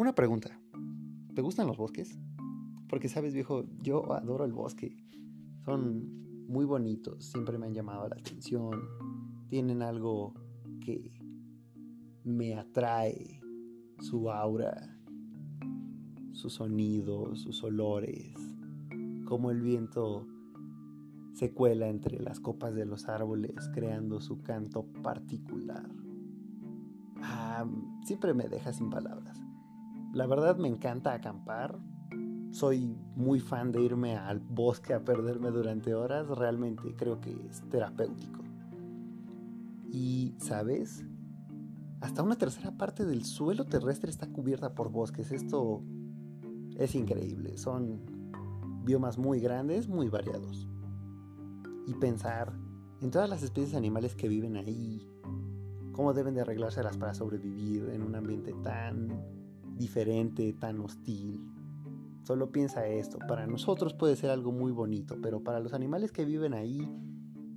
Una pregunta. ¿Te gustan los bosques? Porque sabes, viejo, yo adoro el bosque. Son muy bonitos, siempre me han llamado la atención. Tienen algo que me atrae, su aura, sus sonidos, sus olores, como el viento se cuela entre las copas de los árboles creando su canto particular. Ah, siempre me deja sin palabras. La verdad me encanta acampar. Soy muy fan de irme al bosque a perderme durante horas. Realmente creo que es terapéutico. Y, ¿sabes? Hasta una tercera parte del suelo terrestre está cubierta por bosques. Esto es increíble. Son biomas muy grandes, muy variados. Y pensar en todas las especies animales que viven ahí, cómo deben de arreglárselas para sobrevivir en un ambiente tan diferente, tan hostil. Solo piensa esto, para nosotros puede ser algo muy bonito, pero para los animales que viven ahí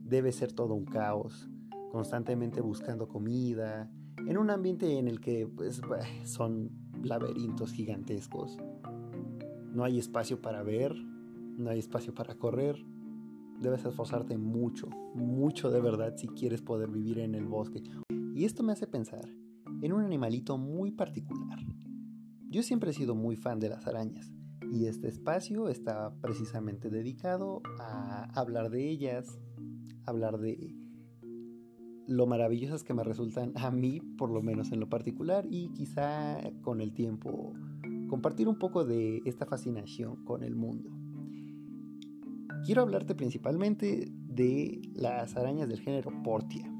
debe ser todo un caos, constantemente buscando comida, en un ambiente en el que pues, son laberintos gigantescos. No hay espacio para ver, no hay espacio para correr. Debes esforzarte mucho, mucho de verdad si quieres poder vivir en el bosque. Y esto me hace pensar en un animalito muy particular. Yo siempre he sido muy fan de las arañas y este espacio está precisamente dedicado a hablar de ellas, hablar de lo maravillosas que me resultan a mí, por lo menos en lo particular, y quizá con el tiempo compartir un poco de esta fascinación con el mundo. Quiero hablarte principalmente de las arañas del género Portia.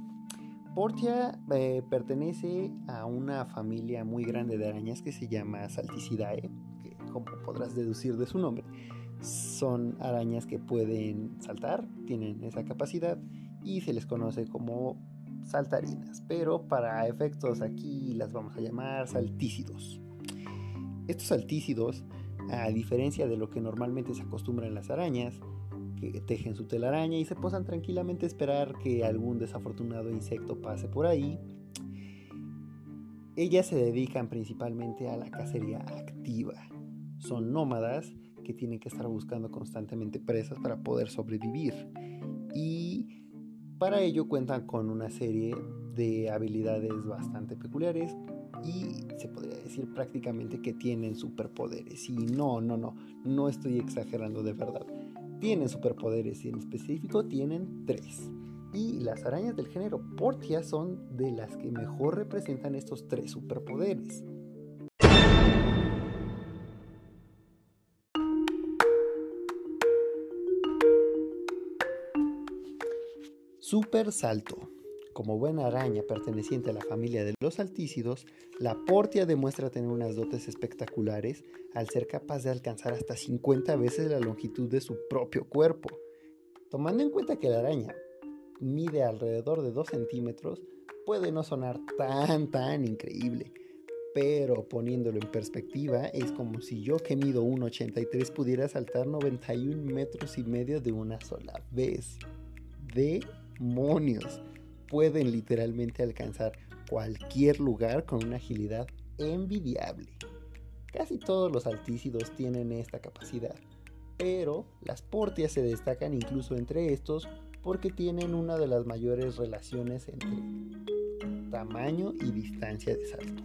Portia eh, pertenece a una familia muy grande de arañas que se llama Salticidae, que como podrás deducir de su nombre, son arañas que pueden saltar, tienen esa capacidad y se les conoce como saltarinas, pero para efectos aquí las vamos a llamar saltícidos. Estos saltícidos, a diferencia de lo que normalmente se acostumbra en las arañas, tejen su telaraña y se posan tranquilamente esperar que algún desafortunado insecto pase por ahí. Ellas se dedican principalmente a la cacería activa. Son nómadas que tienen que estar buscando constantemente presas para poder sobrevivir. Y para ello cuentan con una serie de habilidades bastante peculiares y se podría decir prácticamente que tienen superpoderes. Y no, no, no, no estoy exagerando de verdad tienen superpoderes y en específico tienen tres. Y las arañas del género Portia son de las que mejor representan estos tres superpoderes. Super salto. Como buena araña perteneciente a la familia de los altícidos, la portia demuestra tener unas dotes espectaculares al ser capaz de alcanzar hasta 50 veces la longitud de su propio cuerpo. Tomando en cuenta que la araña mide alrededor de 2 centímetros, puede no sonar tan tan increíble, pero poniéndolo en perspectiva es como si yo que mido 1,83 pudiera saltar 91 metros y medio de una sola vez. ¡Demonios! Pueden literalmente alcanzar cualquier lugar con una agilidad envidiable. Casi todos los altícidos tienen esta capacidad, pero las portias se destacan incluso entre estos porque tienen una de las mayores relaciones entre tamaño y distancia de salto.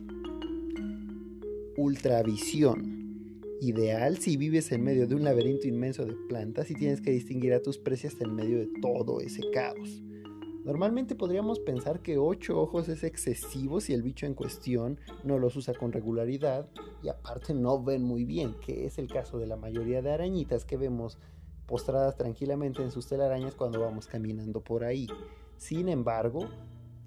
Ultravisión. Ideal si vives en medio de un laberinto inmenso de plantas y tienes que distinguir a tus precios en medio de todo ese caos. Normalmente podríamos pensar que 8 ojos es excesivo si el bicho en cuestión no los usa con regularidad y aparte no ven muy bien, que es el caso de la mayoría de arañitas que vemos postradas tranquilamente en sus telarañas cuando vamos caminando por ahí. Sin embargo,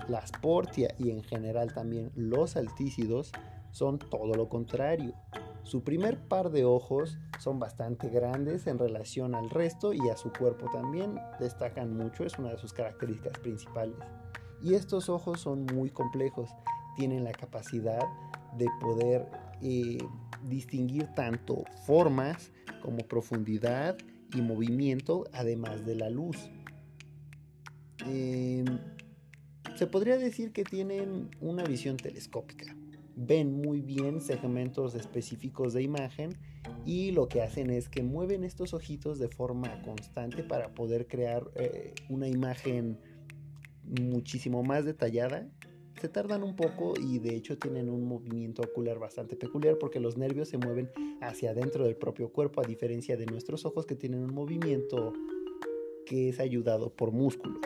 las portia y en general también los altícidos son todo lo contrario. Su primer par de ojos son bastante grandes en relación al resto y a su cuerpo también destacan mucho, es una de sus características principales. Y estos ojos son muy complejos, tienen la capacidad de poder eh, distinguir tanto formas como profundidad y movimiento, además de la luz. Em, se podría decir que tienen una visión telescópica. Ven muy bien segmentos específicos de imagen y lo que hacen es que mueven estos ojitos de forma constante para poder crear eh, una imagen muchísimo más detallada se tardan un poco y de hecho tienen un movimiento ocular bastante peculiar porque los nervios se mueven hacia adentro del propio cuerpo a diferencia de nuestros ojos que tienen un movimiento que es ayudado por músculos.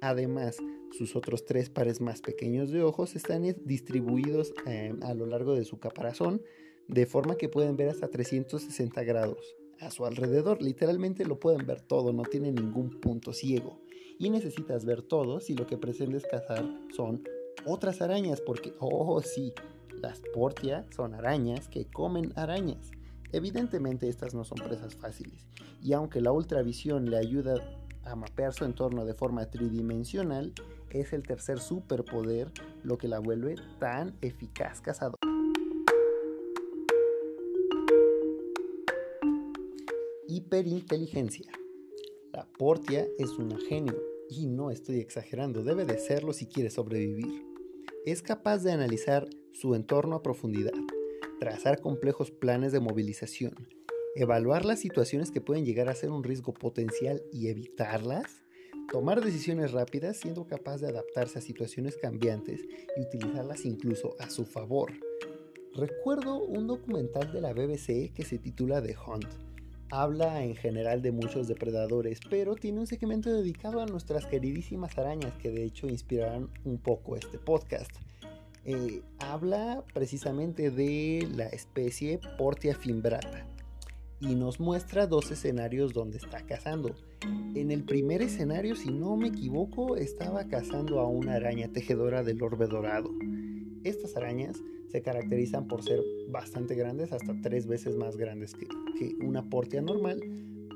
Además, sus otros tres pares más pequeños de ojos están distribuidos eh, a lo largo de su caparazón de forma que pueden ver hasta 360 grados a su alrededor. Literalmente lo pueden ver todo, no tiene ningún punto ciego. Y necesitas ver todo si lo que pretendes cazar son otras arañas, porque, oh sí, las portia son arañas que comen arañas. Evidentemente estas no son presas fáciles, y aunque la ultravisión le ayuda a mapear su entorno de forma tridimensional, es el tercer superpoder lo que la vuelve tan eficaz cazador. Hiperinteligencia. La Portia es un genio, y no estoy exagerando, debe de serlo si quiere sobrevivir es capaz de analizar su entorno a profundidad, trazar complejos planes de movilización, evaluar las situaciones que pueden llegar a ser un riesgo potencial y evitarlas, tomar decisiones rápidas siendo capaz de adaptarse a situaciones cambiantes y utilizarlas incluso a su favor. Recuerdo un documental de la BBC que se titula The Hunt, habla en general de muchos depredadores, pero tiene un segmento dedicado a nuestras queridísimas arañas que de hecho inspirarán un poco este podcast. Eh, habla precisamente de la especie Portia fimbrata y nos muestra dos escenarios donde está cazando. En el primer escenario, si no me equivoco, estaba cazando a una araña tejedora del orbe dorado. Estas arañas se caracterizan por ser bastante grandes, hasta tres veces más grandes que, una portia normal,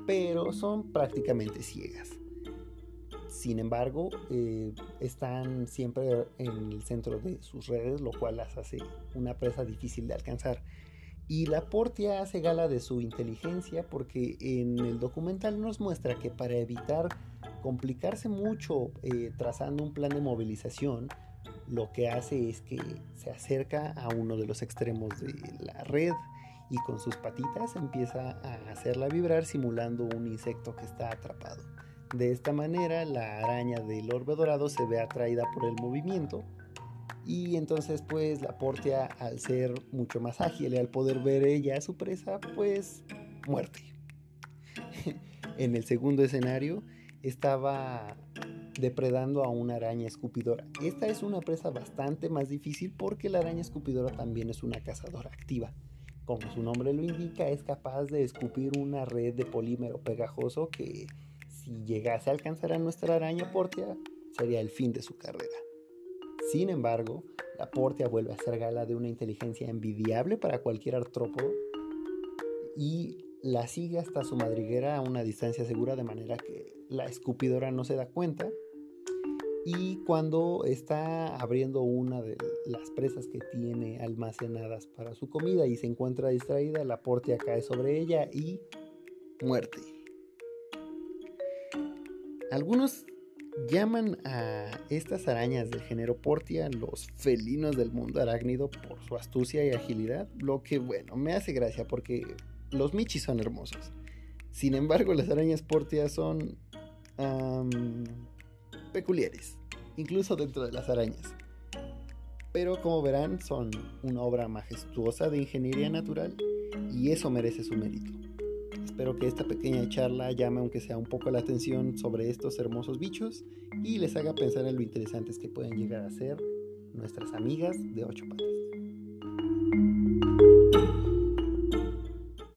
pero son prácticamente ciegas. Sin embargo, eh, están siempre en el centro de sus redes, lo cual las hace una presa difícil de alcanzar. Y la Portia hace gala de su inteligencia porque en el documental nos muestra que para evitar complicarse mucho eh, trazando un plan de movilización, lo que hace es que se acerca a uno de los extremos de la red y con sus patitas empieza a hacerla vibrar simulando un insecto que está atrapado. De esta manera la araña del orbe dorado se ve atraída por el movimiento y entonces pues la portia al ser mucho más ágil y al poder ver ella a su presa pues muerte. en el segundo escenario estaba depredando a una araña escupidora. Esta es una presa bastante más difícil porque la araña escupidora también es una cazadora activa. Como su nombre lo indica, es capaz de escupir una red de polímero pegajoso que si llegase a alcanzar a nuestra araña portia sería el fin de su carrera. Sin embargo, la portia vuelve a ser gala de una inteligencia envidiable para cualquier artrópodo y la sigue hasta su madriguera a una distancia segura de manera que la escupidora no se da cuenta y cuando está abriendo una de las presas que tiene almacenadas para su comida y se encuentra distraída, la portia cae sobre ella y muerte. Algunos llaman a estas arañas del género Portia los felinos del mundo arácnido por su astucia y agilidad, lo que bueno, me hace gracia porque los michis son hermosos. Sin embargo, las arañas Portia son peculiares, incluso dentro de las arañas. Pero como verán, son una obra majestuosa de ingeniería natural y eso merece su mérito. Espero que esta pequeña charla llame aunque sea un poco la atención sobre estos hermosos bichos y les haga pensar en lo interesantes que pueden llegar a ser nuestras amigas de ocho patas.